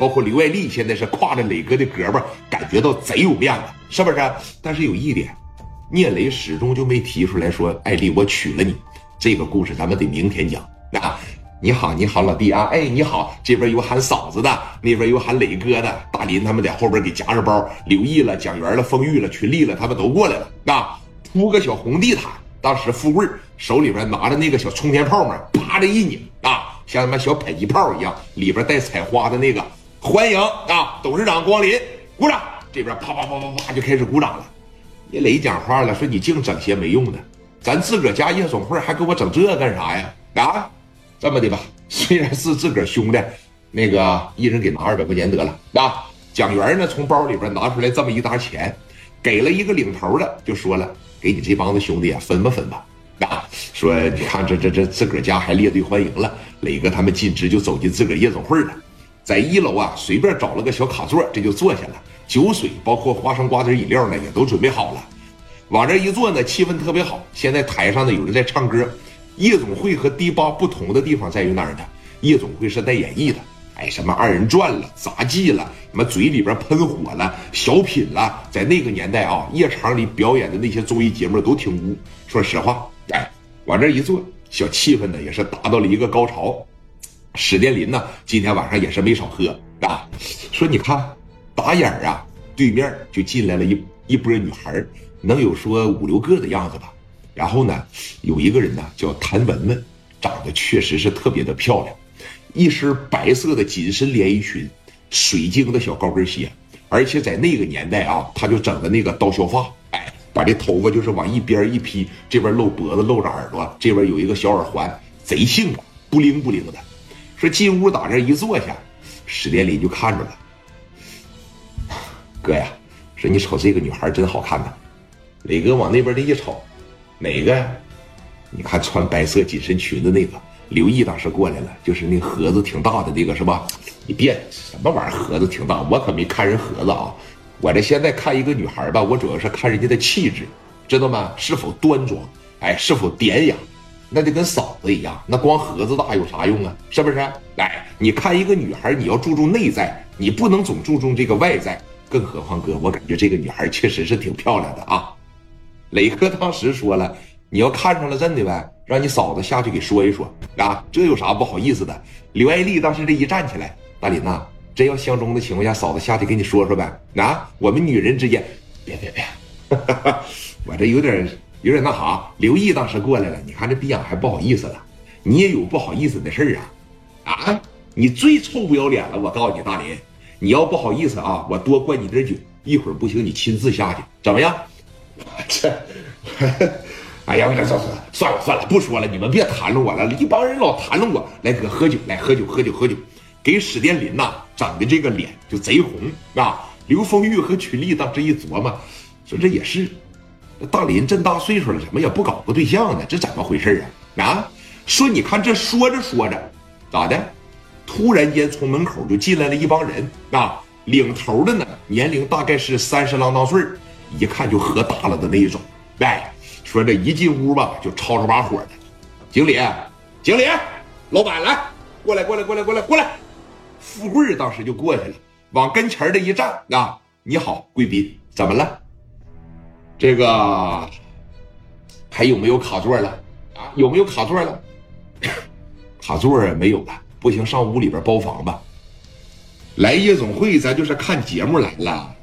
包括刘爱丽现在是挎着磊哥的胳膊，感觉到贼有面子，是不是？但是有一点，聂磊始终就没提出来说：“爱丽，我娶了你。”这个故事咱们得明天讲啊！你好，你好，老弟啊！哎，你好，这边有喊嫂子的，那边有喊磊哥的，大林他们在后边给夹着包，刘毅了、蒋元了、丰玉了、群力了，他们都过来了啊！铺个小红地毯，当时富贵手里边拿着那个小冲天炮嘛，啪的一拧啊，像他妈小迫击炮一样，里边带彩花的那个，欢迎啊，董事长光临，鼓掌！这边啪啪啪啪啪就开始鼓掌了。聂磊讲话了，说你净整些没用的。咱自个儿家夜总会还给我整这干啥呀？啊，这么的吧，虽然是自个儿兄弟，那个一人给拿二百块钱得了。啊，蒋元呢从包里边拿出来这么一沓钱，给了一个领头的，就说了，给你这帮子兄弟啊分吧分吧。啊，说你看这这这自个儿家还列队欢迎了，磊哥他们径直就走进自个儿夜总会了，在一楼啊随便找了个小卡座，这就坐下了，酒水包括花生瓜子饮料呢也都准备好了。往这一坐呢，气氛特别好。现在台上呢有人在唱歌。夜总会和迪吧不同的地方在于哪儿呢？夜总会是带演绎的，哎，什么二人转了、杂技了，什么嘴里边喷火了、小品了，在那个年代啊，夜场里表演的那些综艺节目都挺污。说实话，哎，往这一坐，小气氛呢也是达到了一个高潮。史殿林呢今天晚上也是没少喝啊。说你看，打眼儿啊，对面就进来了一一波女孩能有说五六个的样子吧，然后呢，有一个人呢叫谭文文，长得确实是特别的漂亮，一身白色的紧身连衣裙，水晶的小高跟鞋，而且在那个年代啊，他就整的那个刀削发，哎，把这头发就是往一边一披，这边露脖子露着耳朵，这边有一个小耳环，贼性感，不灵不灵的。说进屋打这一坐下，史殿林就看着了，哥呀，说你瞅这个女孩真好看呐。磊哥往那边的一瞅，哪个呀？你看穿白色紧身裙子那个刘毅当时过来了，就是那盒子挺大的那个是吧？你别什么玩意儿盒子挺大，我可没看人盒子啊！我这现在看一个女孩吧，我主要是看人家的气质，知道吗？是否端庄？哎，是否典雅？那就跟嫂子一样，那光盒子大有啥用啊？是不是？来，你看一个女孩，你要注重内在，你不能总注重这个外在。更何况哥，我感觉这个女孩确实是挺漂亮的啊。磊哥当时说了：“你要看上了真的呗，让你嫂子下去给说一说啊，这有啥不好意思的？”刘爱丽当时这一站起来，大林呐，真要相中的情况下，嫂子下去给你说说呗。啊，我们女人之间，别别别，我这有点有点那啥。刘毅当时过来了，你看这逼样还不好意思了，你也有不好意思的事儿啊？啊，你最臭不要脸了！我告诉你，大林，你要不好意思啊，我多灌你点酒，一会儿不行你亲自下去，怎么样？这，哎呀，算算算算了算了，不说了，你们别谈论我了，一帮人老谈论我。来哥，喝酒，来喝酒，喝酒，喝酒，给史殿林呐整的这个脸就贼红啊！刘丰玉和群力当时一琢磨，说这也是，大林这么大岁数了，怎么也不搞个对象呢？这怎么回事啊？啊！说你看这说着说着，咋的？突然间从门口就进来了一帮人啊！领头的呢，年龄大概是三十郎当岁一看就喝大了的那一种，哎，说这一进屋吧，就吵吵把火的。经理，经理，老板来，过来，过来，过来，过来，过来。富贵当时就过去了，往跟前的一站啊，你好，贵宾，怎么了？这个还有没有卡座了？啊，有没有卡座了？卡座没有了，不行，上屋里边包房吧。来夜总会，咱就是看节目来了。